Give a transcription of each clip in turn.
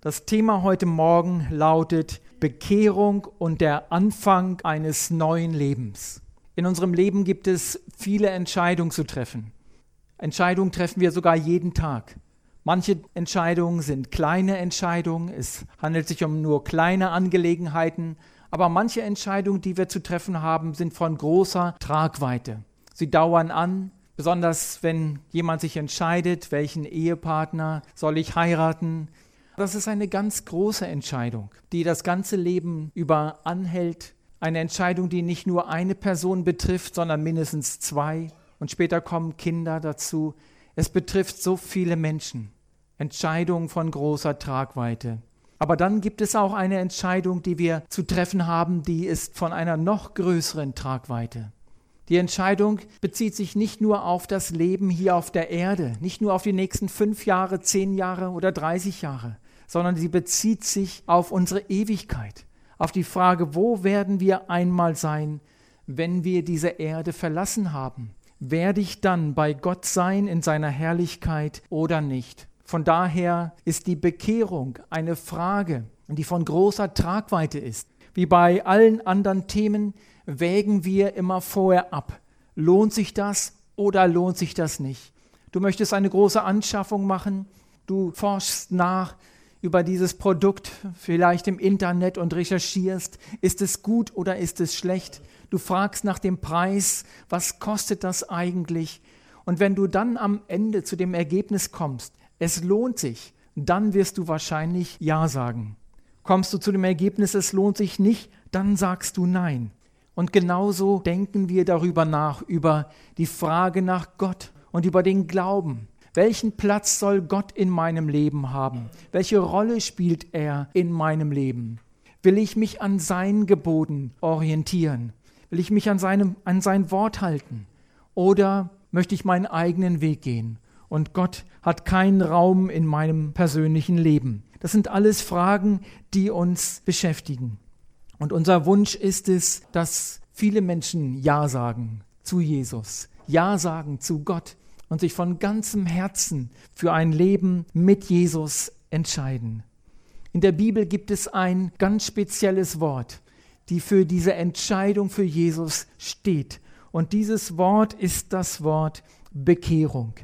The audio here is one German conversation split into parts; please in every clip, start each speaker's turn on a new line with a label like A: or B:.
A: Das Thema heute Morgen lautet Bekehrung und der Anfang eines neuen Lebens. In unserem Leben gibt es viele Entscheidungen zu treffen. Entscheidungen treffen wir sogar jeden Tag. Manche Entscheidungen sind kleine Entscheidungen, es handelt sich um nur kleine Angelegenheiten, aber manche Entscheidungen, die wir zu treffen haben, sind von großer Tragweite. Sie dauern an, besonders wenn jemand sich entscheidet, welchen Ehepartner soll ich heiraten, das ist eine ganz große Entscheidung, die das ganze Leben über anhält. Eine Entscheidung, die nicht nur eine Person betrifft, sondern mindestens zwei. Und später kommen Kinder dazu. Es betrifft so viele Menschen. Entscheidungen von großer Tragweite. Aber dann gibt es auch eine Entscheidung, die wir zu treffen haben, die ist von einer noch größeren Tragweite. Die Entscheidung bezieht sich nicht nur auf das Leben hier auf der Erde, nicht nur auf die nächsten fünf Jahre, zehn Jahre oder dreißig Jahre, sondern sie bezieht sich auf unsere Ewigkeit, auf die Frage, wo werden wir einmal sein, wenn wir diese Erde verlassen haben? Werde ich dann bei Gott sein in seiner Herrlichkeit oder nicht? Von daher ist die Bekehrung eine Frage, die von großer Tragweite ist. Wie bei allen anderen Themen wägen wir immer vorher ab. Lohnt sich das oder lohnt sich das nicht? Du möchtest eine große Anschaffung machen, du forschst nach, über dieses Produkt vielleicht im Internet und recherchierst, ist es gut oder ist es schlecht. Du fragst nach dem Preis, was kostet das eigentlich? Und wenn du dann am Ende zu dem Ergebnis kommst, es lohnt sich, dann wirst du wahrscheinlich Ja sagen. Kommst du zu dem Ergebnis, es lohnt sich nicht, dann sagst du Nein. Und genauso denken wir darüber nach, über die Frage nach Gott und über den Glauben. Welchen Platz soll Gott in meinem Leben haben? Welche Rolle spielt er in meinem Leben? Will ich mich an seinen Geboten orientieren? Will ich mich an, seinem, an sein Wort halten? Oder möchte ich meinen eigenen Weg gehen? Und Gott hat keinen Raum in meinem persönlichen Leben. Das sind alles Fragen, die uns beschäftigen. Und unser Wunsch ist es, dass viele Menschen Ja sagen zu Jesus, Ja sagen zu Gott, und sich von ganzem Herzen für ein Leben mit Jesus entscheiden. In der Bibel gibt es ein ganz spezielles Wort, die für diese Entscheidung für Jesus steht. Und dieses Wort ist das Wort Bekehrung.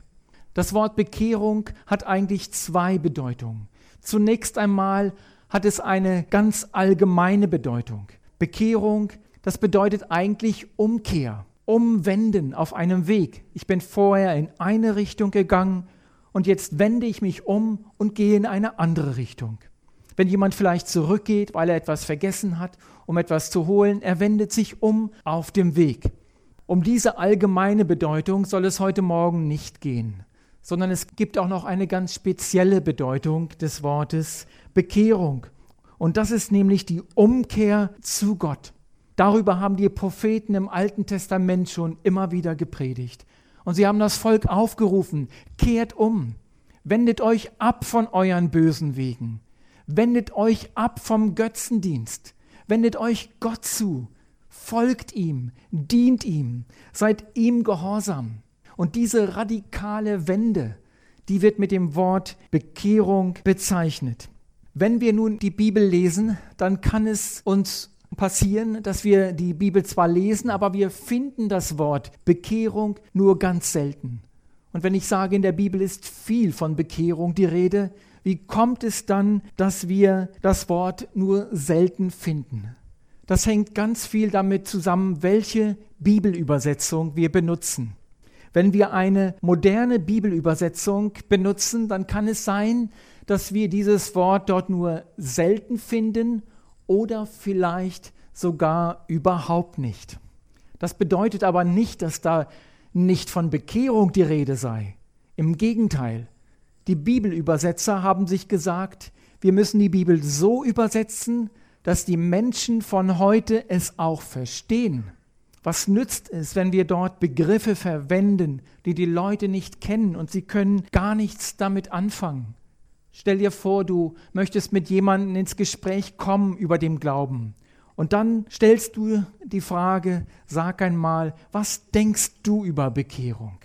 A: Das Wort Bekehrung hat eigentlich zwei Bedeutungen. Zunächst einmal hat es eine ganz allgemeine Bedeutung. Bekehrung, das bedeutet eigentlich Umkehr umwenden auf einem Weg. Ich bin vorher in eine Richtung gegangen und jetzt wende ich mich um und gehe in eine andere Richtung. Wenn jemand vielleicht zurückgeht, weil er etwas vergessen hat, um etwas zu holen, er wendet sich um auf dem Weg. Um diese allgemeine Bedeutung soll es heute Morgen nicht gehen, sondern es gibt auch noch eine ganz spezielle Bedeutung des Wortes Bekehrung. Und das ist nämlich die Umkehr zu Gott. Darüber haben die Propheten im Alten Testament schon immer wieder gepredigt. Und sie haben das Volk aufgerufen, kehrt um, wendet euch ab von euren bösen Wegen, wendet euch ab vom Götzendienst, wendet euch Gott zu, folgt ihm, dient ihm, seid ihm gehorsam. Und diese radikale Wende, die wird mit dem Wort Bekehrung bezeichnet. Wenn wir nun die Bibel lesen, dann kann es uns passieren, dass wir die Bibel zwar lesen, aber wir finden das Wort Bekehrung nur ganz selten. Und wenn ich sage, in der Bibel ist viel von Bekehrung die Rede, wie kommt es dann, dass wir das Wort nur selten finden? Das hängt ganz viel damit zusammen, welche Bibelübersetzung wir benutzen. Wenn wir eine moderne Bibelübersetzung benutzen, dann kann es sein, dass wir dieses Wort dort nur selten finden oder vielleicht sogar überhaupt nicht. Das bedeutet aber nicht, dass da nicht von Bekehrung die Rede sei. Im Gegenteil, die Bibelübersetzer haben sich gesagt, wir müssen die Bibel so übersetzen, dass die Menschen von heute es auch verstehen. Was nützt es, wenn wir dort Begriffe verwenden, die die Leute nicht kennen und sie können gar nichts damit anfangen? Stell dir vor, du möchtest mit jemandem ins Gespräch kommen über den Glauben. Und dann stellst du die Frage, sag einmal, was denkst du über Bekehrung?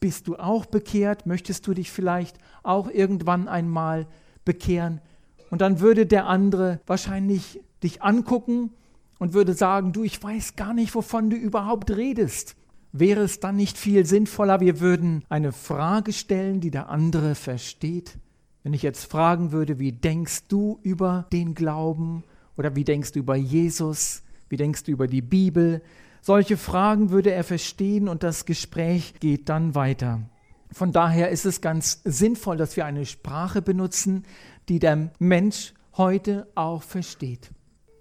A: Bist du auch bekehrt? Möchtest du dich vielleicht auch irgendwann einmal bekehren? Und dann würde der andere wahrscheinlich dich angucken und würde sagen, du, ich weiß gar nicht, wovon du überhaupt redest. Wäre es dann nicht viel sinnvoller, wir würden eine Frage stellen, die der andere versteht? Wenn ich jetzt fragen würde, wie denkst du über den Glauben oder wie denkst du über Jesus, wie denkst du über die Bibel, solche Fragen würde er verstehen und das Gespräch geht dann weiter. Von daher ist es ganz sinnvoll, dass wir eine Sprache benutzen, die der Mensch heute auch versteht.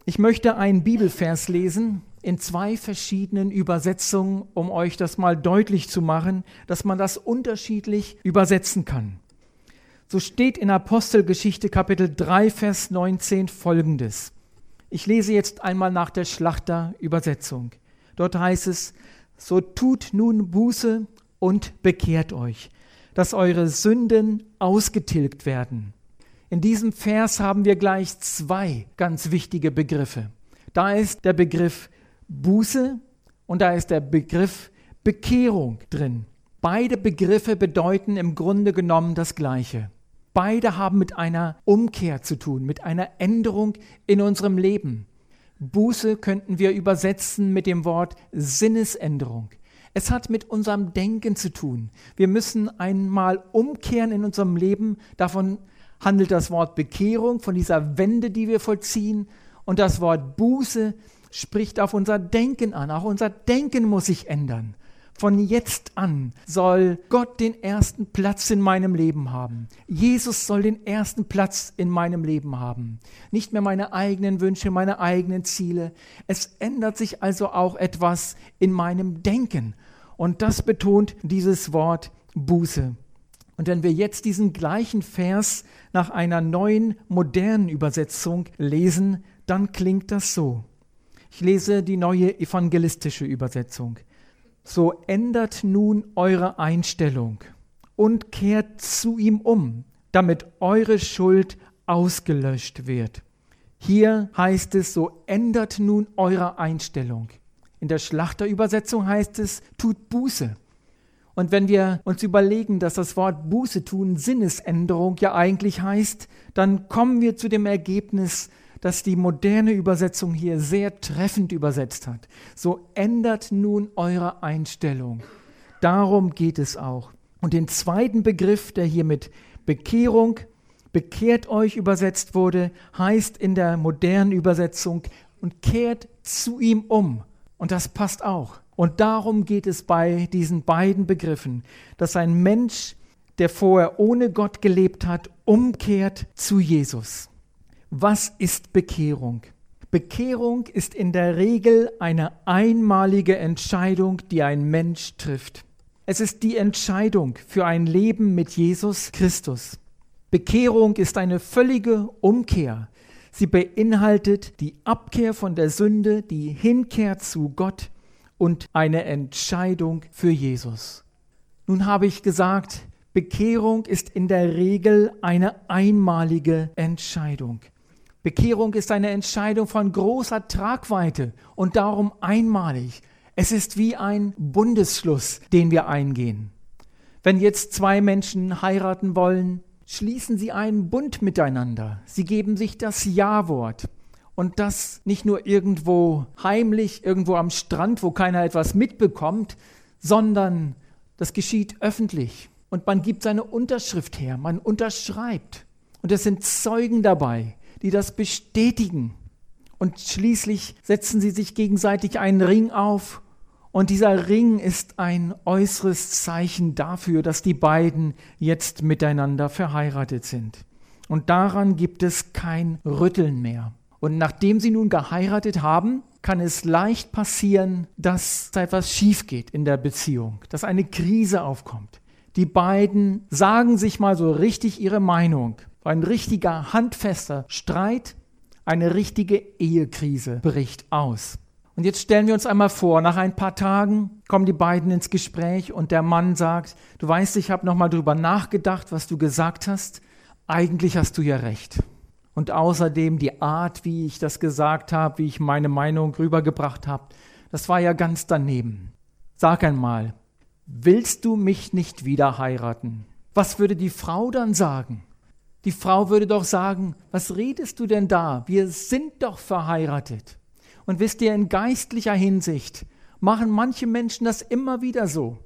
A: Ich möchte einen Bibelvers lesen in zwei verschiedenen Übersetzungen, um euch das mal deutlich zu machen, dass man das unterschiedlich übersetzen kann. So steht in Apostelgeschichte Kapitel 3, Vers 19 folgendes. Ich lese jetzt einmal nach der Schlachterübersetzung. Dort heißt es, so tut nun Buße und bekehrt euch, dass eure Sünden ausgetilgt werden in diesem Vers haben wir gleich zwei ganz wichtige Begriffe. Da ist der Begriff Buße und da ist der Begriff Bekehrung drin. Beide Begriffe bedeuten im Grunde genommen das Gleiche. Beide haben mit einer Umkehr zu tun, mit einer Änderung in unserem Leben. Buße könnten wir übersetzen mit dem Wort Sinnesänderung. Es hat mit unserem Denken zu tun. Wir müssen einmal umkehren in unserem Leben. Davon handelt das Wort Bekehrung von dieser Wende, die wir vollziehen. Und das Wort Buße spricht auf unser Denken an. Auch unser Denken muss sich ändern. Von jetzt an soll Gott den ersten Platz in meinem Leben haben. Jesus soll den ersten Platz in meinem Leben haben. Nicht mehr meine eigenen Wünsche, meine eigenen Ziele. Es ändert sich also auch etwas in meinem Denken. Und das betont dieses Wort Buße. Und wenn wir jetzt diesen gleichen Vers nach einer neuen, modernen Übersetzung lesen, dann klingt das so. Ich lese die neue evangelistische Übersetzung. So ändert nun eure Einstellung und kehrt zu ihm um, damit eure Schuld ausgelöscht wird. Hier heißt es, so ändert nun eure Einstellung. In der Schlachterübersetzung heißt es, tut Buße. Und wenn wir uns überlegen, dass das Wort Buße tun Sinnesänderung ja eigentlich heißt, dann kommen wir zu dem Ergebnis, dass die moderne Übersetzung hier sehr treffend übersetzt hat. So ändert nun eure Einstellung. Darum geht es auch. Und den zweiten Begriff, der hier mit Bekehrung, bekehrt euch übersetzt wurde, heißt in der modernen Übersetzung und kehrt zu ihm um. Und das passt auch. Und darum geht es bei diesen beiden Begriffen, dass ein Mensch, der vorher ohne Gott gelebt hat, umkehrt zu Jesus. Was ist Bekehrung? Bekehrung ist in der Regel eine einmalige Entscheidung, die ein Mensch trifft. Es ist die Entscheidung für ein Leben mit Jesus Christus. Bekehrung ist eine völlige Umkehr. Sie beinhaltet die Abkehr von der Sünde, die Hinkehr zu Gott und eine Entscheidung für Jesus. Nun habe ich gesagt, Bekehrung ist in der Regel eine einmalige Entscheidung. Bekehrung ist eine Entscheidung von großer Tragweite und darum einmalig. Es ist wie ein Bundesschluss, den wir eingehen. Wenn jetzt zwei Menschen heiraten wollen, schließen sie einen Bund miteinander. Sie geben sich das Ja-Wort und das nicht nur irgendwo heimlich, irgendwo am Strand, wo keiner etwas mitbekommt, sondern das geschieht öffentlich. Und man gibt seine Unterschrift her, man unterschreibt. Und es sind Zeugen dabei, die das bestätigen. Und schließlich setzen sie sich gegenseitig einen Ring auf. Und dieser Ring ist ein äußeres Zeichen dafür, dass die beiden jetzt miteinander verheiratet sind. Und daran gibt es kein Rütteln mehr. Und nachdem sie nun geheiratet haben, kann es leicht passieren, dass da etwas schief geht in der Beziehung, dass eine Krise aufkommt. Die beiden sagen sich mal so richtig ihre Meinung. Ein richtiger handfester Streit, eine richtige Ehekrise bricht aus. Und jetzt stellen wir uns einmal vor, nach ein paar Tagen kommen die beiden ins Gespräch und der Mann sagt, du weißt, ich habe noch mal drüber nachgedacht, was du gesagt hast. Eigentlich hast du ja recht und außerdem die Art, wie ich das gesagt habe, wie ich meine Meinung rübergebracht habe, das war ja ganz daneben. Sag einmal, willst du mich nicht wieder heiraten? Was würde die Frau dann sagen? Die Frau würde doch sagen, was redest du denn da? Wir sind doch verheiratet. Und wisst ihr, in geistlicher Hinsicht machen manche Menschen das immer wieder so.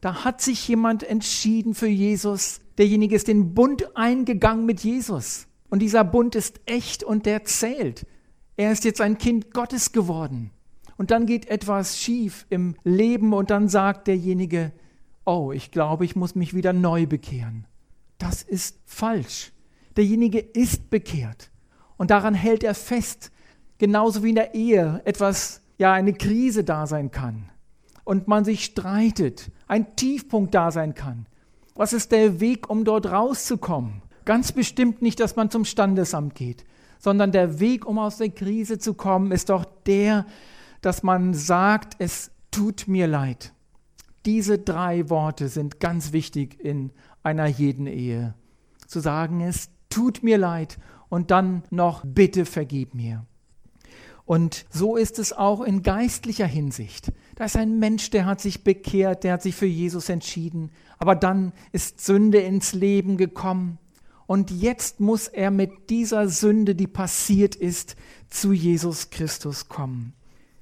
A: Da hat sich jemand entschieden für Jesus. Derjenige ist den Bund eingegangen mit Jesus. Und dieser Bund ist echt und der zählt. Er ist jetzt ein Kind Gottes geworden. Und dann geht etwas schief im Leben und dann sagt derjenige, oh, ich glaube, ich muss mich wieder neu bekehren. Das ist falsch. Derjenige ist bekehrt. Und daran hält er fest. Genauso wie in der Ehe etwas, ja, eine Krise da sein kann. Und man sich streitet, ein Tiefpunkt da sein kann. Was ist der Weg, um dort rauszukommen? Ganz bestimmt nicht, dass man zum Standesamt geht, sondern der Weg, um aus der Krise zu kommen, ist doch der, dass man sagt, es tut mir leid. Diese drei Worte sind ganz wichtig in einer jeden Ehe. Zu sagen, es tut mir leid und dann noch, bitte vergib mir. Und so ist es auch in geistlicher Hinsicht. Da ist ein Mensch, der hat sich bekehrt, der hat sich für Jesus entschieden, aber dann ist Sünde ins Leben gekommen. Und jetzt muss er mit dieser Sünde, die passiert ist, zu Jesus Christus kommen.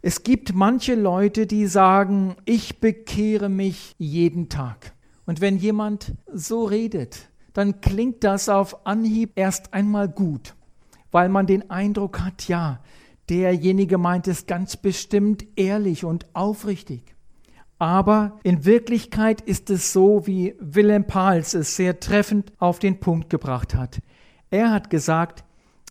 A: Es gibt manche Leute, die sagen, ich bekehre mich jeden Tag. Und wenn jemand so redet, dann klingt das auf Anhieb erst einmal gut, weil man den Eindruck hat, ja, derjenige meint es ganz bestimmt ehrlich und aufrichtig. Aber in Wirklichkeit ist es so, wie Wilhelm Pahls es sehr treffend auf den Punkt gebracht hat. Er hat gesagt,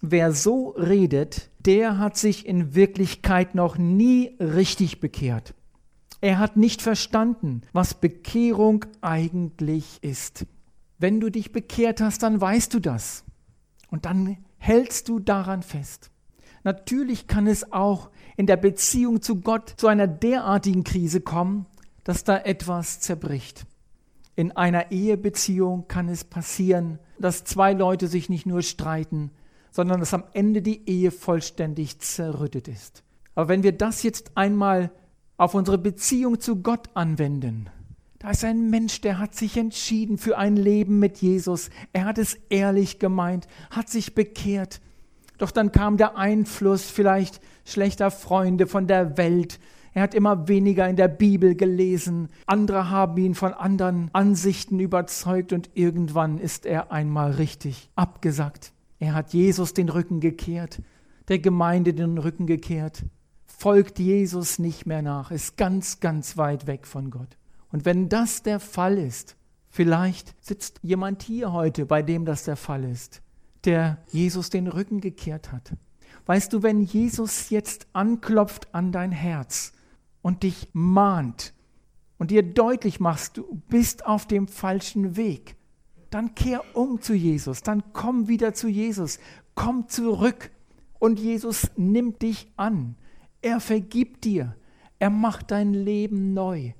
A: wer so redet, der hat sich in Wirklichkeit noch nie richtig bekehrt. Er hat nicht verstanden, was Bekehrung eigentlich ist. Wenn du dich bekehrt hast, dann weißt du das. Und dann hältst du daran fest. Natürlich kann es auch in der Beziehung zu Gott zu einer derartigen Krise kommen, dass da etwas zerbricht. In einer Ehebeziehung kann es passieren, dass zwei Leute sich nicht nur streiten, sondern dass am Ende die Ehe vollständig zerrüttet ist. Aber wenn wir das jetzt einmal auf unsere Beziehung zu Gott anwenden, da ist ein Mensch, der hat sich entschieden für ein Leben mit Jesus. Er hat es ehrlich gemeint, hat sich bekehrt. Doch dann kam der Einfluss vielleicht schlechter Freunde von der Welt. Er hat immer weniger in der Bibel gelesen. Andere haben ihn von anderen Ansichten überzeugt und irgendwann ist er einmal richtig abgesackt. Er hat Jesus den Rücken gekehrt, der Gemeinde den Rücken gekehrt, folgt Jesus nicht mehr nach, ist ganz, ganz weit weg von Gott. Und wenn das der Fall ist, vielleicht sitzt jemand hier heute, bei dem das der Fall ist, der Jesus den Rücken gekehrt hat. Weißt du, wenn Jesus jetzt anklopft an dein Herz und dich mahnt und dir deutlich machst, du bist auf dem falschen Weg, dann kehr um zu Jesus, dann komm wieder zu Jesus, komm zurück und Jesus nimmt dich an. Er vergibt dir, er macht dein Leben neu.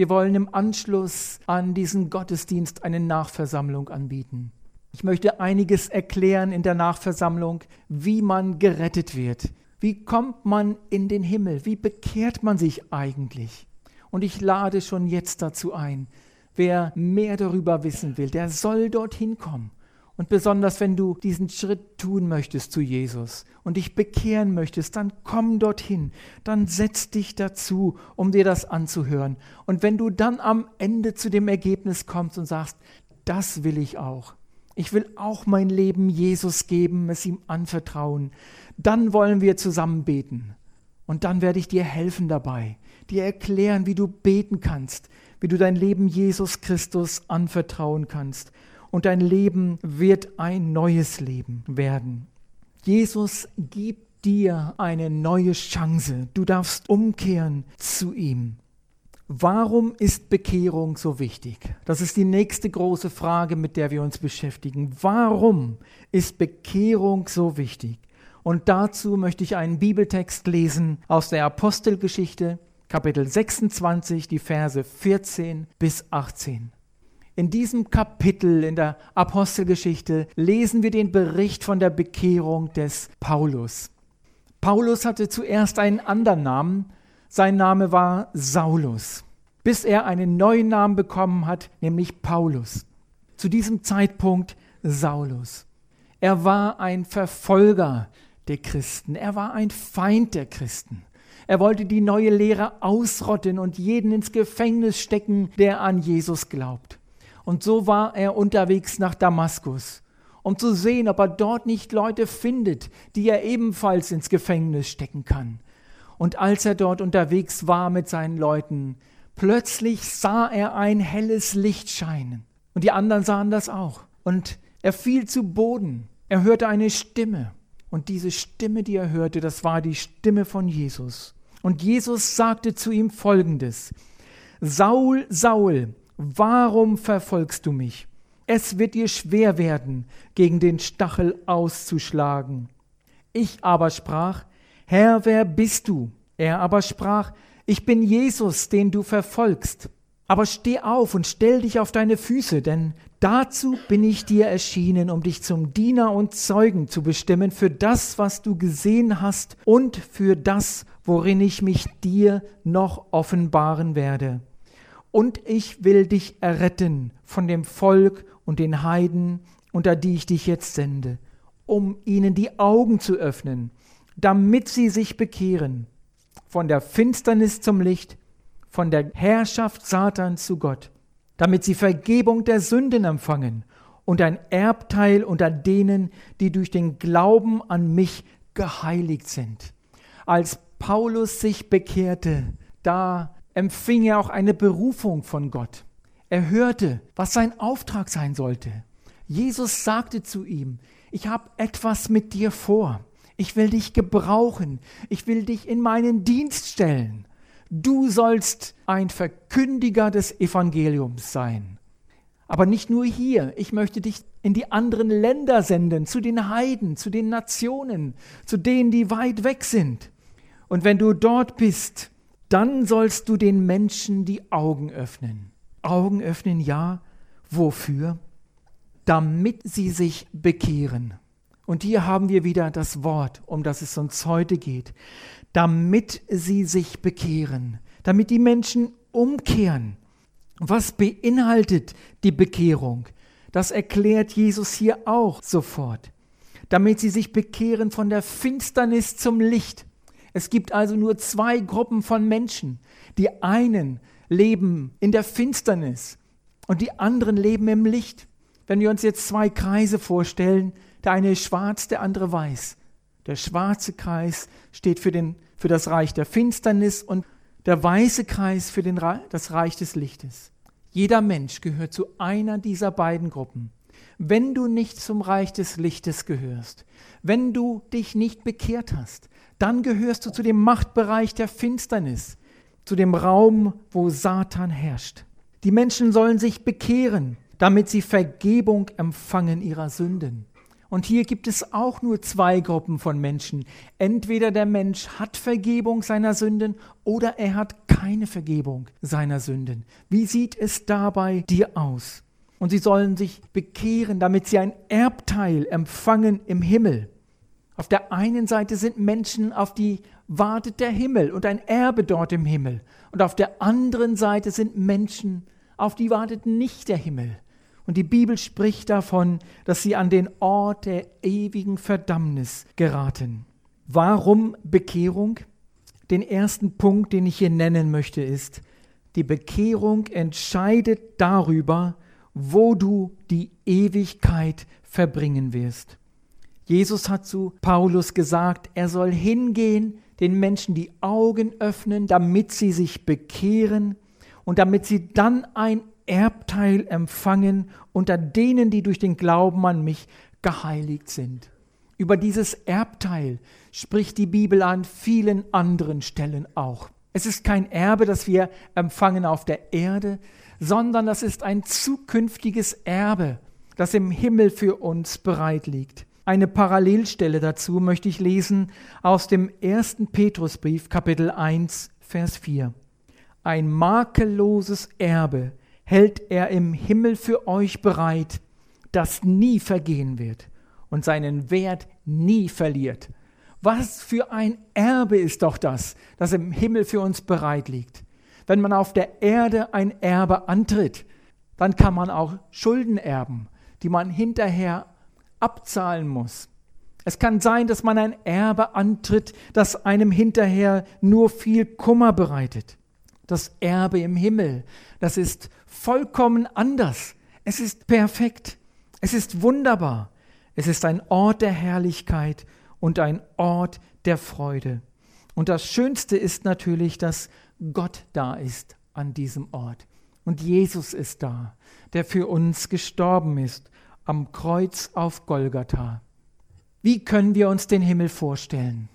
A: Wir wollen im Anschluss an diesen Gottesdienst eine Nachversammlung anbieten. Ich möchte einiges erklären in der Nachversammlung, wie man gerettet wird. Wie kommt man in den Himmel? Wie bekehrt man sich eigentlich? Und ich lade schon jetzt dazu ein, Wer mehr darüber wissen will, der soll dorthin kommen. Und besonders wenn du diesen Schritt tun möchtest zu Jesus und dich bekehren möchtest, dann komm dorthin, dann setz dich dazu, um dir das anzuhören. Und wenn du dann am Ende zu dem Ergebnis kommst und sagst, das will ich auch, ich will auch mein Leben Jesus geben, es ihm anvertrauen, dann wollen wir zusammen beten. Und dann werde ich dir helfen dabei, dir erklären, wie du beten kannst, wie du dein Leben Jesus Christus anvertrauen kannst. Und dein Leben wird ein neues Leben werden. Jesus gibt dir eine neue Chance. Du darfst umkehren zu ihm. Warum ist Bekehrung so wichtig? Das ist die nächste große Frage, mit der wir uns beschäftigen. Warum ist Bekehrung so wichtig? Und dazu möchte ich einen Bibeltext lesen aus der Apostelgeschichte, Kapitel 26, die Verse 14 bis 18. In diesem Kapitel in der Apostelgeschichte lesen wir den Bericht von der Bekehrung des Paulus. Paulus hatte zuerst einen anderen Namen, sein Name war Saulus, bis er einen neuen Namen bekommen hat, nämlich Paulus. Zu diesem Zeitpunkt Saulus. Er war ein Verfolger der Christen. Er war ein Feind der Christen. Er wollte die neue Lehre ausrotten und jeden ins Gefängnis stecken, der an Jesus glaubt. Und so war er unterwegs nach Damaskus, um zu sehen, ob er dort nicht Leute findet, die er ebenfalls ins Gefängnis stecken kann. Und als er dort unterwegs war mit seinen Leuten, plötzlich sah er ein helles Licht scheinen. Und die anderen sahen das auch. Und er fiel zu Boden. Er hörte eine Stimme. Und diese Stimme, die er hörte, das war die Stimme von Jesus. Und Jesus sagte zu ihm folgendes. Saul, Saul, warum verfolgst du mich? Es wird dir schwer werden, gegen den Stachel auszuschlagen. Ich aber sprach, Herr, wer bist du? Er aber sprach, ich bin Jesus, den du verfolgst. Aber steh auf und stell dich auf deine Füße, denn dazu bin ich dir erschienen, um dich zum Diener und Zeugen zu bestimmen für das, was du gesehen hast und für das, worin ich mich dir noch offenbaren werde. Und ich will dich erretten von dem Volk und den Heiden, unter die ich dich jetzt sende, um ihnen die Augen zu öffnen, damit sie sich bekehren von der Finsternis zum Licht von der Herrschaft Satans zu Gott, damit sie Vergebung der Sünden empfangen und ein Erbteil unter denen, die durch den Glauben an mich geheiligt sind. Als Paulus sich bekehrte, da empfing er auch eine Berufung von Gott. Er hörte, was sein Auftrag sein sollte. Jesus sagte zu ihm, ich habe etwas mit dir vor. Ich will dich gebrauchen. Ich will dich in meinen Dienst stellen. Du sollst ein Verkündiger des Evangeliums sein. Aber nicht nur hier, ich möchte dich in die anderen Länder senden, zu den Heiden, zu den Nationen, zu denen, die weit weg sind. Und wenn du dort bist, dann sollst du den Menschen die Augen öffnen. Augen öffnen, ja. Wofür? Damit sie sich bekehren. Und hier haben wir wieder das Wort, um das es uns heute geht damit sie sich bekehren, damit die Menschen umkehren. Was beinhaltet die Bekehrung? Das erklärt Jesus hier auch sofort. Damit sie sich bekehren von der Finsternis zum Licht. Es gibt also nur zwei Gruppen von Menschen. Die einen leben in der Finsternis und die anderen leben im Licht. Wenn wir uns jetzt zwei Kreise vorstellen, der eine ist schwarz, der andere weiß. Der schwarze Kreis steht für, den, für das Reich der Finsternis und der weiße Kreis für den, das Reich des Lichtes. Jeder Mensch gehört zu einer dieser beiden Gruppen. Wenn du nicht zum Reich des Lichtes gehörst, wenn du dich nicht bekehrt hast, dann gehörst du zu dem Machtbereich der Finsternis, zu dem Raum, wo Satan herrscht. Die Menschen sollen sich bekehren, damit sie Vergebung empfangen ihrer Sünden. Und hier gibt es auch nur zwei Gruppen von Menschen. Entweder der Mensch hat Vergebung seiner Sünden oder er hat keine Vergebung seiner Sünden. Wie sieht es dabei dir aus? Und sie sollen sich bekehren, damit sie ein Erbteil empfangen im Himmel. Auf der einen Seite sind Menschen, auf die wartet der Himmel und ein Erbe dort im Himmel. Und auf der anderen Seite sind Menschen, auf die wartet nicht der Himmel. Und die Bibel spricht davon, dass sie an den Ort der ewigen Verdammnis geraten. Warum Bekehrung? Den ersten Punkt, den ich hier nennen möchte, ist, die Bekehrung entscheidet darüber, wo du die Ewigkeit verbringen wirst. Jesus hat zu Paulus gesagt, er soll hingehen, den Menschen die Augen öffnen, damit sie sich bekehren und damit sie dann ein Erbteil empfangen unter denen, die durch den Glauben an mich geheiligt sind. Über dieses Erbteil spricht die Bibel an vielen anderen Stellen auch. Es ist kein Erbe, das wir empfangen auf der Erde, sondern das ist ein zukünftiges Erbe, das im Himmel für uns bereit liegt. Eine Parallelstelle dazu möchte ich lesen aus dem ersten Petrusbrief Kapitel 1 Vers 4. Ein makelloses Erbe hält er im Himmel für euch bereit, das nie vergehen wird und seinen Wert nie verliert. Was für ein Erbe ist doch das, das im Himmel für uns bereit liegt. Wenn man auf der Erde ein Erbe antritt, dann kann man auch Schulden erben, die man hinterher abzahlen muss. Es kann sein, dass man ein Erbe antritt, das einem hinterher nur viel Kummer bereitet. Das Erbe im Himmel, das ist vollkommen anders. Es ist perfekt. Es ist wunderbar. Es ist ein Ort der Herrlichkeit und ein Ort der Freude. Und das Schönste ist natürlich, dass Gott da ist an diesem Ort. Und Jesus ist da, der für uns gestorben ist am Kreuz auf Golgatha. Wie können wir uns den Himmel vorstellen?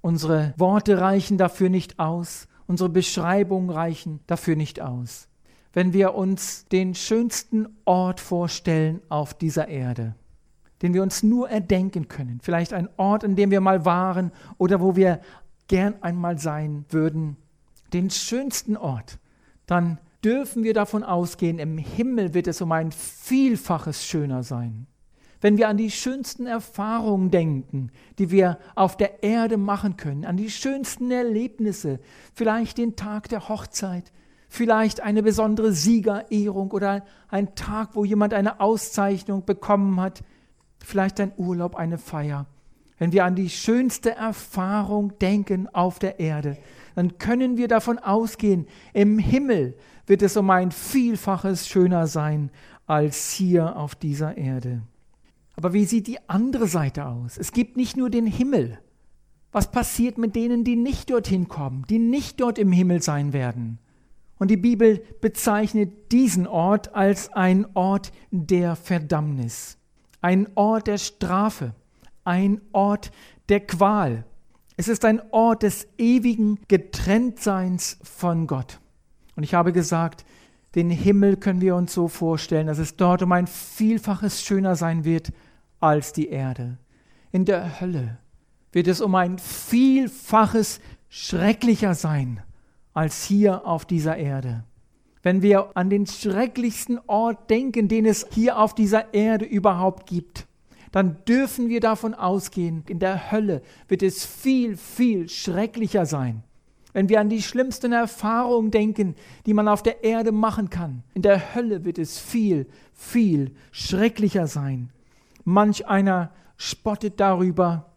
A: Unsere Worte reichen dafür nicht aus, unsere Beschreibungen reichen dafür nicht aus. Wenn wir uns den schönsten Ort vorstellen auf dieser Erde, den wir uns nur erdenken können, vielleicht ein Ort, in dem wir mal waren oder wo wir gern einmal sein würden, den schönsten Ort, dann dürfen wir davon ausgehen, im Himmel wird es um ein Vielfaches schöner sein. Wenn wir an die schönsten Erfahrungen denken, die wir auf der Erde machen können, an die schönsten Erlebnisse, vielleicht den Tag der Hochzeit, vielleicht eine besondere Siegerehrung oder ein Tag, wo jemand eine Auszeichnung bekommen hat, vielleicht ein Urlaub, eine Feier. Wenn wir an die schönste Erfahrung denken auf der Erde, dann können wir davon ausgehen, im Himmel wird es um ein Vielfaches schöner sein als hier auf dieser Erde. Aber wie sieht die andere Seite aus? Es gibt nicht nur den Himmel. Was passiert mit denen, die nicht dorthin kommen, die nicht dort im Himmel sein werden? Und die Bibel bezeichnet diesen Ort als ein Ort der Verdammnis, ein Ort der Strafe, ein Ort der Qual. Es ist ein Ort des ewigen Getrenntseins von Gott. Und ich habe gesagt, den Himmel können wir uns so vorstellen, dass es dort um ein Vielfaches schöner sein wird als die Erde. In der Hölle wird es um ein Vielfaches schrecklicher sein als hier auf dieser Erde. Wenn wir an den schrecklichsten Ort denken, den es hier auf dieser Erde überhaupt gibt, dann dürfen wir davon ausgehen, in der Hölle wird es viel, viel schrecklicher sein. Wenn wir an die schlimmsten Erfahrungen denken, die man auf der Erde machen kann, in der Hölle wird es viel, viel schrecklicher sein. Manch einer spottet darüber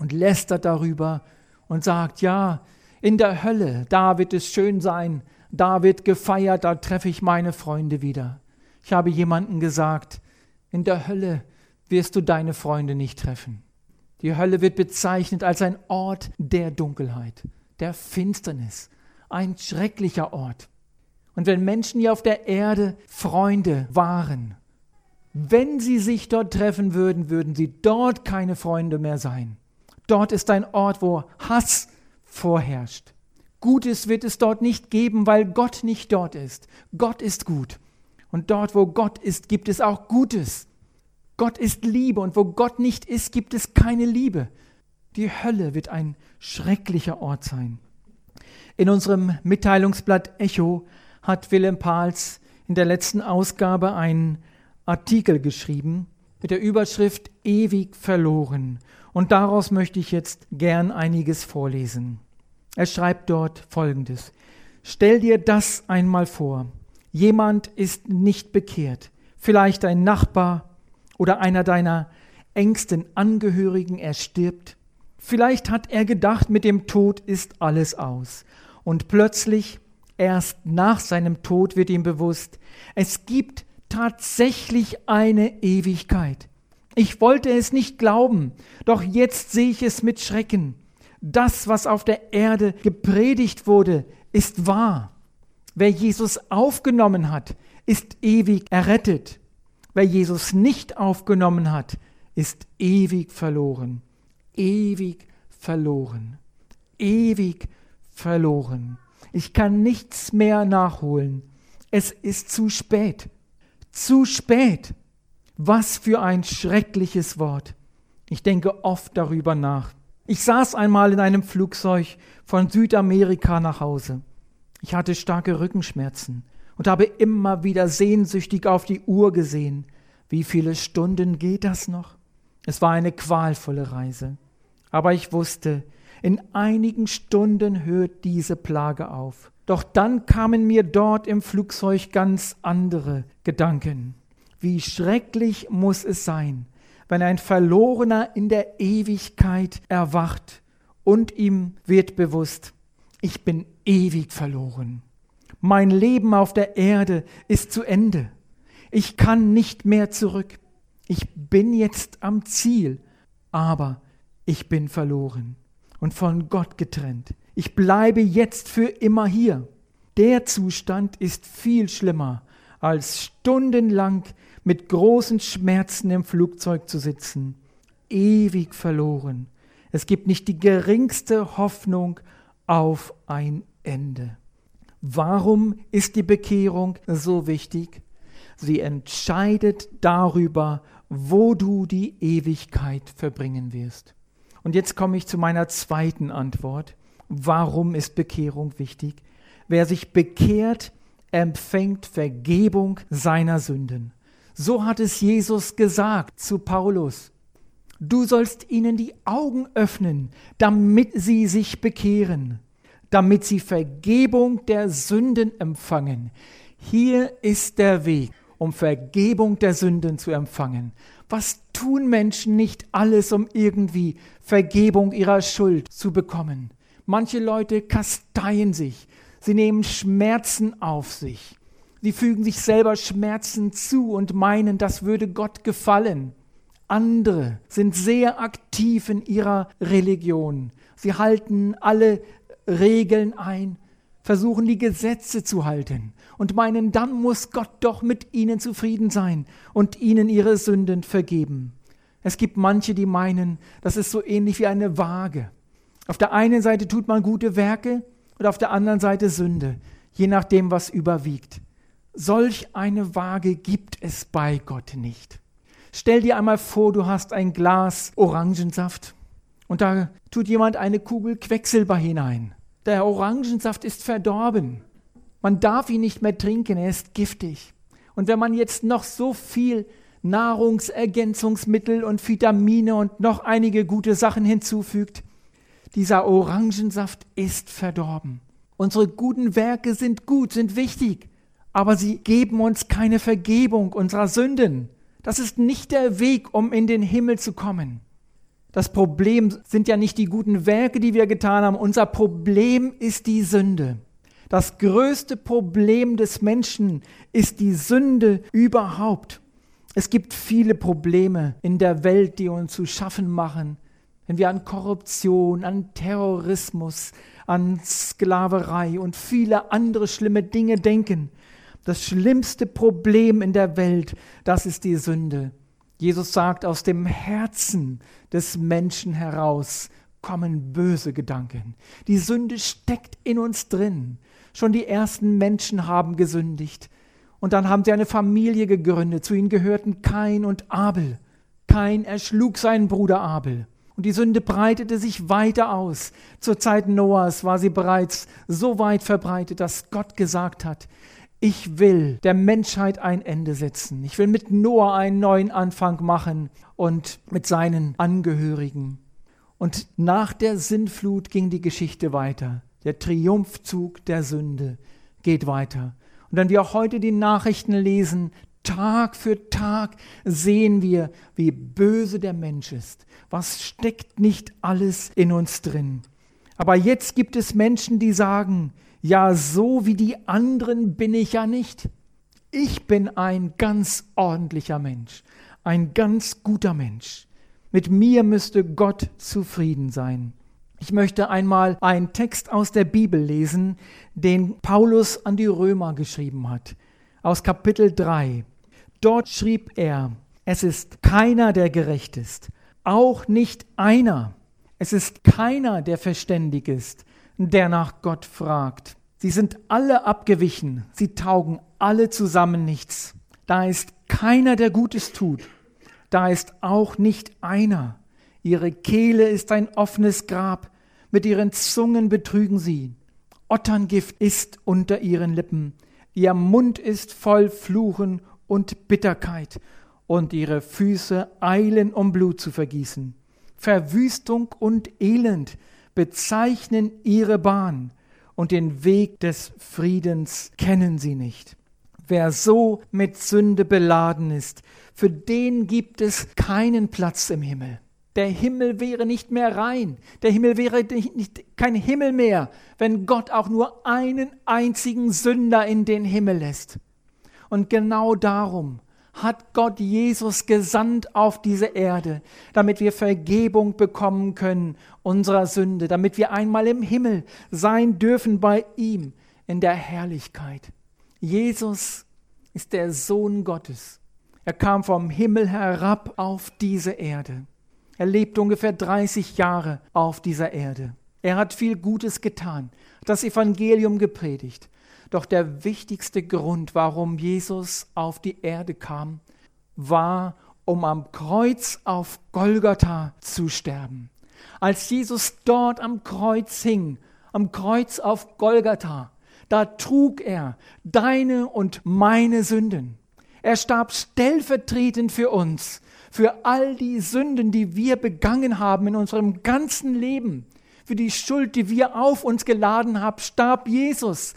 A: und lästert darüber und sagt, ja, in der Hölle, da wird es schön sein, da wird gefeiert, da treffe ich meine Freunde wieder. Ich habe jemanden gesagt, in der Hölle wirst du deine Freunde nicht treffen. Die Hölle wird bezeichnet als ein Ort der Dunkelheit, der Finsternis, ein schrecklicher Ort. Und wenn Menschen hier auf der Erde Freunde waren, wenn sie sich dort treffen würden, würden sie dort keine Freunde mehr sein. Dort ist ein Ort, wo Hass vorherrscht. Gutes wird es dort nicht geben, weil Gott nicht dort ist. Gott ist gut. Und dort, wo Gott ist, gibt es auch Gutes. Gott ist Liebe und wo Gott nicht ist, gibt es keine Liebe. Die Hölle wird ein schrecklicher Ort sein. In unserem Mitteilungsblatt Echo hat Willem Pahls in der letzten Ausgabe einen Artikel geschrieben mit der Überschrift Ewig verloren. Und daraus möchte ich jetzt gern einiges vorlesen. Er schreibt dort Folgendes. Stell dir das einmal vor. Jemand ist nicht bekehrt. Vielleicht ein Nachbar oder einer deiner engsten Angehörigen, er stirbt. Vielleicht hat er gedacht, mit dem Tod ist alles aus. Und plötzlich, erst nach seinem Tod, wird ihm bewusst, es gibt tatsächlich eine Ewigkeit. Ich wollte es nicht glauben, doch jetzt sehe ich es mit Schrecken. Das, was auf der Erde gepredigt wurde, ist wahr. Wer Jesus aufgenommen hat, ist ewig errettet. Wer Jesus nicht aufgenommen hat, ist ewig verloren. Ewig verloren. Ewig verloren. Ich kann nichts mehr nachholen. Es ist zu spät. Zu spät. Was für ein schreckliches Wort. Ich denke oft darüber nach. Ich saß einmal in einem Flugzeug von Südamerika nach Hause. Ich hatte starke Rückenschmerzen und habe immer wieder sehnsüchtig auf die Uhr gesehen. Wie viele Stunden geht das noch? Es war eine qualvolle Reise. Aber ich wusste, in einigen Stunden hört diese Plage auf. Doch dann kamen mir dort im Flugzeug ganz andere Gedanken. Wie schrecklich muss es sein, wenn ein Verlorener in der Ewigkeit erwacht und ihm wird bewusst, ich bin ewig verloren. Mein Leben auf der Erde ist zu Ende. Ich kann nicht mehr zurück. Ich bin jetzt am Ziel, aber ich bin verloren und von Gott getrennt. Ich bleibe jetzt für immer hier. Der Zustand ist viel schlimmer, als stundenlang mit großen Schmerzen im Flugzeug zu sitzen. Ewig verloren. Es gibt nicht die geringste Hoffnung auf ein Ende. Warum ist die Bekehrung so wichtig? Sie entscheidet darüber, wo du die Ewigkeit verbringen wirst. Und jetzt komme ich zu meiner zweiten Antwort. Warum ist Bekehrung wichtig? Wer sich bekehrt, empfängt Vergebung seiner Sünden. So hat es Jesus gesagt zu Paulus. Du sollst ihnen die Augen öffnen, damit sie sich bekehren, damit sie Vergebung der Sünden empfangen. Hier ist der Weg, um Vergebung der Sünden zu empfangen. Was tun Menschen nicht alles, um irgendwie Vergebung ihrer Schuld zu bekommen? Manche Leute kasteien sich, sie nehmen Schmerzen auf sich, sie fügen sich selber Schmerzen zu und meinen, das würde Gott gefallen. Andere sind sehr aktiv in ihrer Religion. Sie halten alle Regeln ein, versuchen die Gesetze zu halten und meinen, dann muss Gott doch mit ihnen zufrieden sein und ihnen ihre Sünden vergeben. Es gibt manche, die meinen, das ist so ähnlich wie eine Waage. Auf der einen Seite tut man gute Werke und auf der anderen Seite Sünde, je nachdem, was überwiegt. Solch eine Waage gibt es bei Gott nicht. Stell dir einmal vor, du hast ein Glas Orangensaft und da tut jemand eine Kugel Quecksilber hinein. Der Orangensaft ist verdorben. Man darf ihn nicht mehr trinken, er ist giftig. Und wenn man jetzt noch so viel Nahrungsergänzungsmittel und Vitamine und noch einige gute Sachen hinzufügt, dieser Orangensaft ist verdorben. Unsere guten Werke sind gut, sind wichtig, aber sie geben uns keine Vergebung unserer Sünden. Das ist nicht der Weg, um in den Himmel zu kommen. Das Problem sind ja nicht die guten Werke, die wir getan haben. Unser Problem ist die Sünde. Das größte Problem des Menschen ist die Sünde überhaupt. Es gibt viele Probleme in der Welt, die uns zu schaffen machen. Wenn wir an Korruption, an Terrorismus, an Sklaverei und viele andere schlimme Dinge denken, das schlimmste Problem in der Welt, das ist die Sünde. Jesus sagt, aus dem Herzen des Menschen heraus kommen böse Gedanken. Die Sünde steckt in uns drin. Schon die ersten Menschen haben gesündigt. Und dann haben sie eine Familie gegründet. Zu ihnen gehörten Kain und Abel. Kain erschlug seinen Bruder Abel. Und die Sünde breitete sich weiter aus. Zur Zeit Noahs war sie bereits so weit verbreitet, dass Gott gesagt hat, ich will der Menschheit ein Ende setzen. Ich will mit Noah einen neuen Anfang machen und mit seinen Angehörigen. Und nach der Sinnflut ging die Geschichte weiter. Der Triumphzug der Sünde geht weiter. Und wenn wir auch heute die Nachrichten lesen, Tag für Tag sehen wir, wie böse der Mensch ist. Was steckt nicht alles in uns drin? Aber jetzt gibt es Menschen, die sagen, ja, so wie die anderen bin ich ja nicht. Ich bin ein ganz ordentlicher Mensch, ein ganz guter Mensch. Mit mir müsste Gott zufrieden sein. Ich möchte einmal einen Text aus der Bibel lesen, den Paulus an die Römer geschrieben hat, aus Kapitel 3. Dort schrieb er, es ist keiner, der gerecht ist, auch nicht einer. Es ist keiner, der verständig ist, der nach Gott fragt. Sie sind alle abgewichen, sie taugen alle zusammen nichts. Da ist keiner, der Gutes tut. Da ist auch nicht einer. Ihre Kehle ist ein offenes Grab, mit ihren Zungen betrügen sie. Otterngift ist unter ihren Lippen, ihr Mund ist voll Fluchen und Bitterkeit, und ihre Füße eilen, um Blut zu vergießen. Verwüstung und Elend bezeichnen ihre Bahn, und den Weg des Friedens kennen sie nicht. Wer so mit Sünde beladen ist, für den gibt es keinen Platz im Himmel. Der Himmel wäre nicht mehr rein. Der Himmel wäre nicht, nicht, kein Himmel mehr, wenn Gott auch nur einen einzigen Sünder in den Himmel lässt. Und genau darum hat Gott Jesus gesandt auf diese Erde, damit wir Vergebung bekommen können unserer Sünde, damit wir einmal im Himmel sein dürfen bei ihm in der Herrlichkeit. Jesus ist der Sohn Gottes. Er kam vom Himmel herab auf diese Erde. Er lebte ungefähr 30 Jahre auf dieser Erde. Er hat viel Gutes getan, das Evangelium gepredigt. Doch der wichtigste Grund, warum Jesus auf die Erde kam, war, um am Kreuz auf Golgatha zu sterben. Als Jesus dort am Kreuz hing, am Kreuz auf Golgatha, da trug er deine und meine Sünden. Er starb stellvertretend für uns für all die Sünden, die wir begangen haben in unserem ganzen Leben, für die Schuld, die wir auf uns geladen haben, starb Jesus.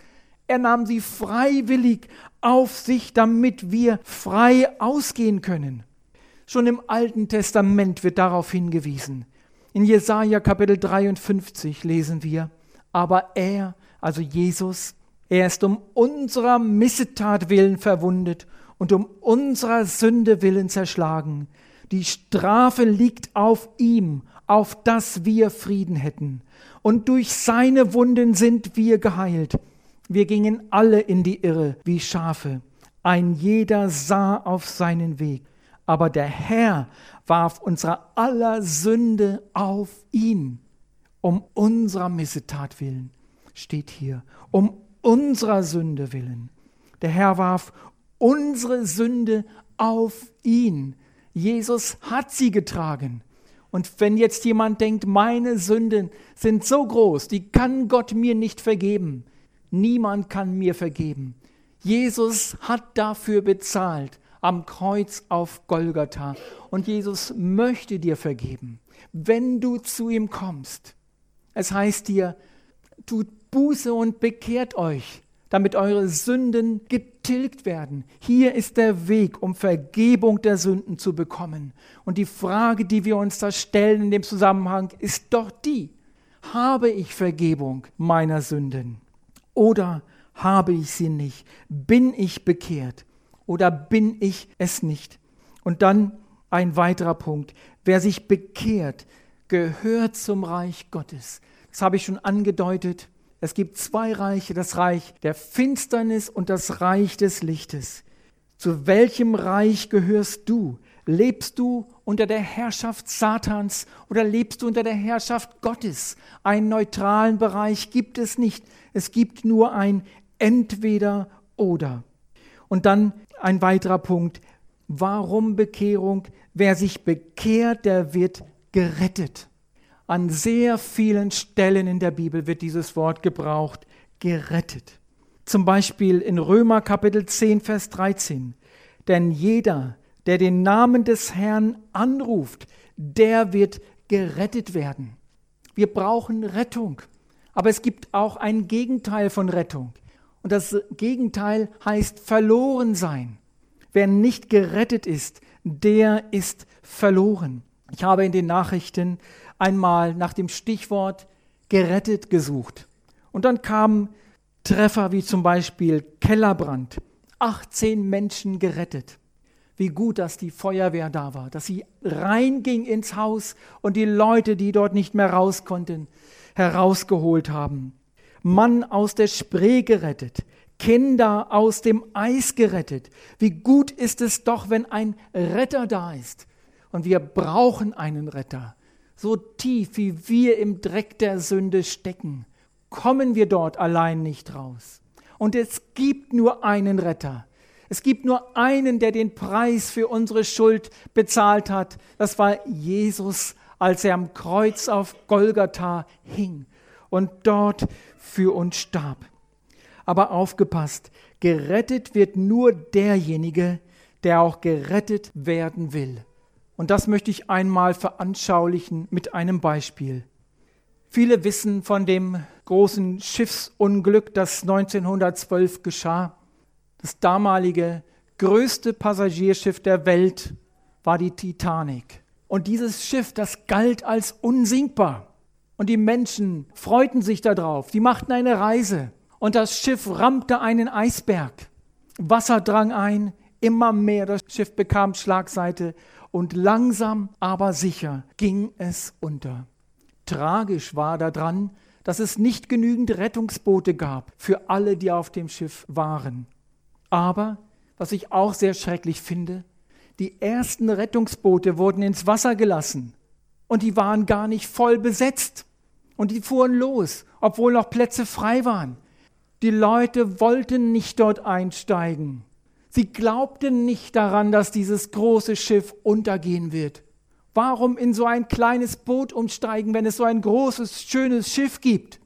A: Er nahm sie freiwillig auf sich, damit wir frei ausgehen können. Schon im Alten Testament wird darauf hingewiesen. In Jesaja Kapitel 53 lesen wir, aber er, also Jesus, er ist um unserer Missetat willen verwundet und um unserer Sünde willen zerschlagen. Die Strafe liegt auf ihm, auf dass wir Frieden hätten. Und durch seine Wunden sind wir geheilt. Wir gingen alle in die Irre wie Schafe. Ein jeder sah auf seinen Weg. Aber der Herr warf unsere aller Sünde auf ihn. Um unserer Missetat willen steht hier. Um unserer Sünde willen. Der Herr warf unsere Sünde auf ihn. Jesus hat sie getragen. Und wenn jetzt jemand denkt, meine Sünden sind so groß, die kann Gott mir nicht vergeben. Niemand kann mir vergeben. Jesus hat dafür bezahlt am Kreuz auf Golgatha. Und Jesus möchte dir vergeben, wenn du zu ihm kommst. Es heißt dir, tut Buße und bekehrt euch, damit eure Sünden getilgt werden. Hier ist der Weg, um Vergebung der Sünden zu bekommen. Und die Frage, die wir uns da stellen in dem Zusammenhang, ist doch die, habe ich Vergebung meiner Sünden? Oder habe ich sie nicht? Bin ich bekehrt? Oder bin ich es nicht? Und dann ein weiterer Punkt. Wer sich bekehrt, gehört zum Reich Gottes. Das habe ich schon angedeutet. Es gibt zwei Reiche, das Reich der Finsternis und das Reich des Lichtes. Zu welchem Reich gehörst du? Lebst du unter der Herrschaft Satans oder lebst du unter der Herrschaft Gottes? Einen neutralen Bereich gibt es nicht. Es gibt nur ein entweder oder. Und dann ein weiterer Punkt. Warum Bekehrung? Wer sich bekehrt, der wird gerettet. An sehr vielen Stellen in der Bibel wird dieses Wort gebraucht, gerettet. Zum Beispiel in Römer Kapitel 10, Vers 13. Denn jeder, der den Namen des Herrn anruft, der wird gerettet werden. Wir brauchen Rettung. Aber es gibt auch ein Gegenteil von Rettung. Und das Gegenteil heißt verloren sein. Wer nicht gerettet ist, der ist verloren. Ich habe in den Nachrichten einmal nach dem Stichwort gerettet gesucht. Und dann kamen Treffer wie zum Beispiel Kellerbrand. 18 Menschen gerettet. Wie gut, dass die Feuerwehr da war, dass sie reinging ins Haus und die Leute, die dort nicht mehr raus konnten, herausgeholt haben. Mann aus der Spree gerettet, Kinder aus dem Eis gerettet. Wie gut ist es doch, wenn ein Retter da ist. Und wir brauchen einen Retter so tief wie wir im Dreck der Sünde stecken, kommen wir dort allein nicht raus. Und es gibt nur einen Retter. Es gibt nur einen, der den Preis für unsere Schuld bezahlt hat. Das war Jesus, als er am Kreuz auf Golgatha hing und dort für uns starb. Aber aufgepasst, gerettet wird nur derjenige, der auch gerettet werden will. Und das möchte ich einmal veranschaulichen mit einem Beispiel. Viele wissen von dem großen Schiffsunglück, das 1912 geschah. Das damalige größte Passagierschiff der Welt war die Titanic. Und dieses Schiff, das galt als unsinkbar. Und die Menschen freuten sich darauf. Die machten eine Reise. Und das Schiff rammte einen Eisberg. Wasser drang ein, immer mehr. Das Schiff bekam Schlagseite. Und langsam, aber sicher ging es unter. Tragisch war daran, dass es nicht genügend Rettungsboote gab für alle, die auf dem Schiff waren. Aber, was ich auch sehr schrecklich finde, die ersten Rettungsboote wurden ins Wasser gelassen und die waren gar nicht voll besetzt. Und die fuhren los, obwohl noch Plätze frei waren. Die Leute wollten nicht dort einsteigen. Sie glaubten nicht daran, dass dieses große Schiff untergehen wird. Warum in so ein kleines Boot umsteigen, wenn es so ein großes, schönes Schiff gibt?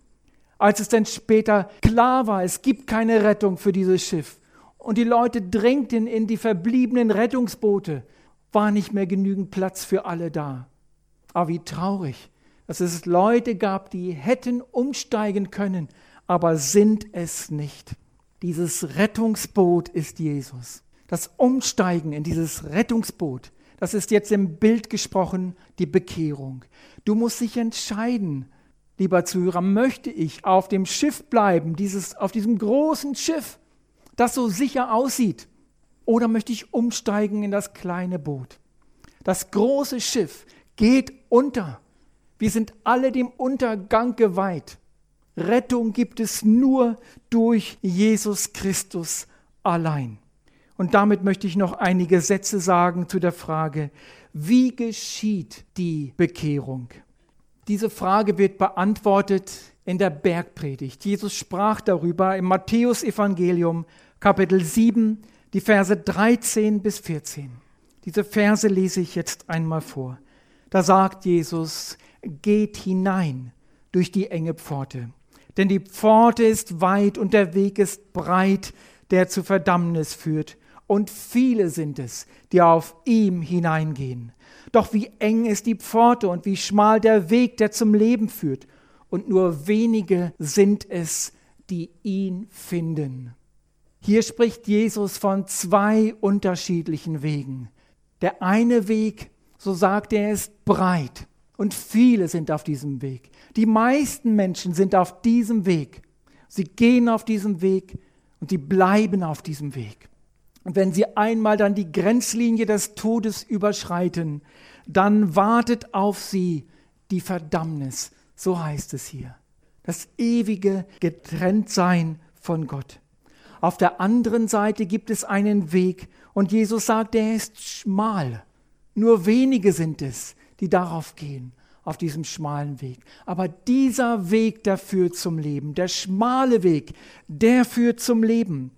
A: Als es dann später klar war, es gibt keine Rettung für dieses Schiff und die Leute drängten in die verbliebenen Rettungsboote, war nicht mehr genügend Platz für alle da. Aber wie traurig, dass es Leute gab, die hätten umsteigen können, aber sind es nicht. Dieses Rettungsboot ist Jesus. Das Umsteigen in dieses Rettungsboot, das ist jetzt im Bild gesprochen die Bekehrung. Du musst dich entscheiden, lieber Zuhörer, möchte ich auf dem Schiff bleiben, dieses, auf diesem großen Schiff, das so sicher aussieht, oder möchte ich umsteigen in das kleine Boot? Das große Schiff geht unter. Wir sind alle dem Untergang geweiht. Rettung gibt es nur durch Jesus Christus allein. Und damit möchte ich noch einige Sätze sagen zu der Frage, wie geschieht die Bekehrung? Diese Frage wird beantwortet in der Bergpredigt. Jesus sprach darüber im Matthäusevangelium Kapitel 7, die Verse 13 bis 14. Diese Verse lese ich jetzt einmal vor. Da sagt Jesus, geht hinein durch die enge Pforte. Denn die Pforte ist weit und der Weg ist breit, der zu Verdammnis führt und viele sind es, die auf ihm hineingehen. Doch wie eng ist die Pforte und wie schmal der Weg, der zum Leben führt, und nur wenige sind es, die ihn finden. Hier spricht Jesus von zwei unterschiedlichen Wegen. Der eine Weg, so sagt er, ist breit und viele sind auf diesem Weg. Die meisten Menschen sind auf diesem Weg. Sie gehen auf diesem Weg und sie bleiben auf diesem Weg. Und wenn sie einmal dann die Grenzlinie des Todes überschreiten, dann wartet auf sie die Verdammnis. So heißt es hier. Das ewige Getrenntsein von Gott. Auf der anderen Seite gibt es einen Weg und Jesus sagt, der ist schmal. Nur wenige sind es, die darauf gehen, auf diesem schmalen Weg. Aber dieser Weg, der führt zum Leben. Der schmale Weg, der führt zum Leben.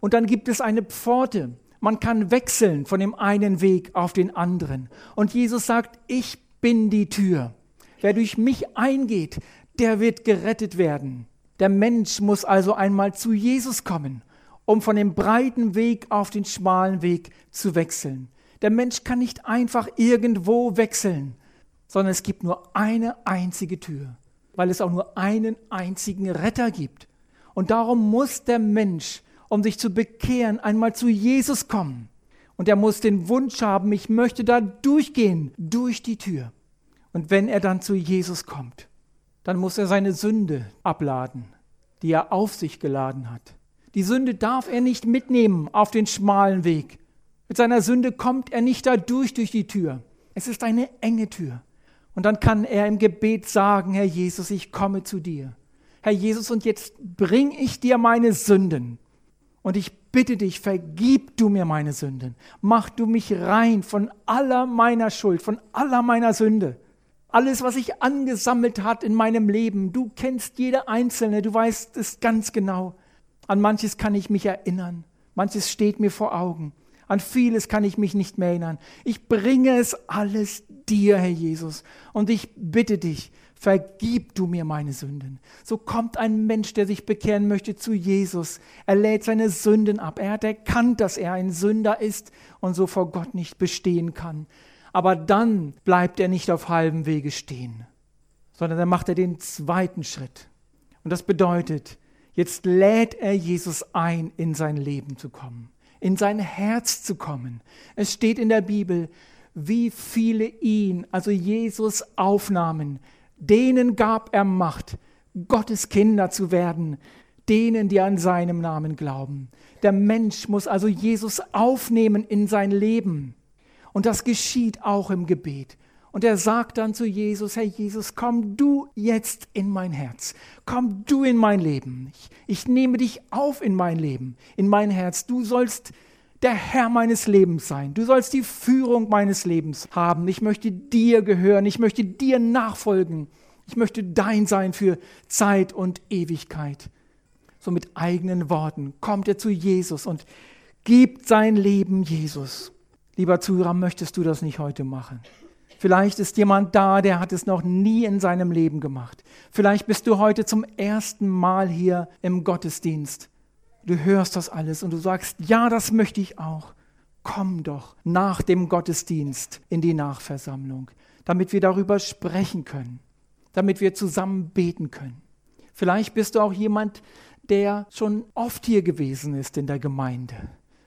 A: Und dann gibt es eine Pforte. Man kann wechseln von dem einen Weg auf den anderen. Und Jesus sagt, ich bin die Tür. Wer durch mich eingeht, der wird gerettet werden. Der Mensch muss also einmal zu Jesus kommen, um von dem breiten Weg auf den schmalen Weg zu wechseln. Der Mensch kann nicht einfach irgendwo wechseln, sondern es gibt nur eine einzige Tür, weil es auch nur einen einzigen Retter gibt. Und darum muss der Mensch um sich zu bekehren, einmal zu Jesus kommen. Und er muss den Wunsch haben, ich möchte da durchgehen, durch die Tür. Und wenn er dann zu Jesus kommt, dann muss er seine Sünde abladen, die er auf sich geladen hat. Die Sünde darf er nicht mitnehmen auf den schmalen Weg. Mit seiner Sünde kommt er nicht da durch durch die Tür. Es ist eine enge Tür. Und dann kann er im Gebet sagen, Herr Jesus, ich komme zu dir. Herr Jesus, und jetzt bring ich dir meine Sünden. Und ich bitte dich, vergib du mir meine Sünden. Mach du mich rein von aller meiner Schuld, von aller meiner Sünde. Alles, was sich angesammelt hat in meinem Leben. Du kennst jede einzelne, du weißt es ganz genau. An manches kann ich mich erinnern. Manches steht mir vor Augen. An vieles kann ich mich nicht mehr erinnern. Ich bringe es alles dir, Herr Jesus. Und ich bitte dich, vergib du mir meine Sünden. So kommt ein Mensch, der sich bekehren möchte, zu Jesus. Er lädt seine Sünden ab. Er hat erkannt, dass er ein Sünder ist und so vor Gott nicht bestehen kann. Aber dann bleibt er nicht auf halbem Wege stehen, sondern dann macht er den zweiten Schritt. Und das bedeutet, Jetzt lädt er Jesus ein, in sein Leben zu kommen, in sein Herz zu kommen. Es steht in der Bibel, wie viele ihn, also Jesus, aufnahmen. Denen gab er Macht, Gottes Kinder zu werden, denen, die an seinem Namen glauben. Der Mensch muss also Jesus aufnehmen in sein Leben. Und das geschieht auch im Gebet. Und er sagt dann zu Jesus, Herr Jesus, komm du jetzt in mein Herz, komm du in mein Leben. Ich, ich, nehme dich auf in mein Leben, in mein Herz. Du sollst der Herr meines Lebens sein. Du sollst die Führung meines Lebens haben. Ich möchte dir gehören, ich möchte dir nachfolgen. Ich möchte dein sein für Zeit und Ewigkeit. So mit eigenen Worten kommt er zu Jesus und gibt sein Leben Jesus. Lieber Zuhörer, möchtest du das nicht heute machen? Vielleicht ist jemand da, der hat es noch nie in seinem Leben gemacht. Vielleicht bist du heute zum ersten Mal hier im Gottesdienst. Du hörst das alles und du sagst, ja, das möchte ich auch. Komm doch nach dem Gottesdienst in die Nachversammlung, damit wir darüber sprechen können, damit wir zusammen beten können. Vielleicht bist du auch jemand, der schon oft hier gewesen ist in der Gemeinde.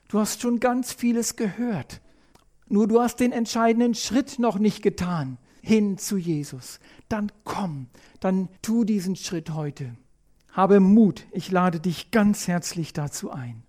A: Du hast schon ganz vieles gehört. Nur du hast den entscheidenden Schritt noch nicht getan hin zu Jesus. Dann komm, dann tu diesen Schritt heute. Habe Mut, ich lade dich ganz herzlich dazu ein.